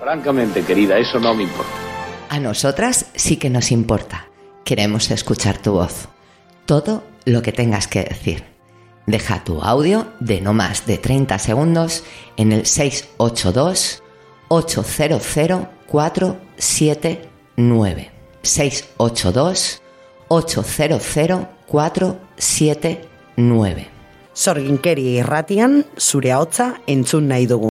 Francamente, querida, eso no me importa. A nosotras sí que nos importa. Queremos escuchar tu voz. Todo lo que tengas que decir. Deja tu audio de no más de 30 segundos en el 682 800 479. 682 800 479. Sorginkeri irratian, zure hotza entzun nahi dugu.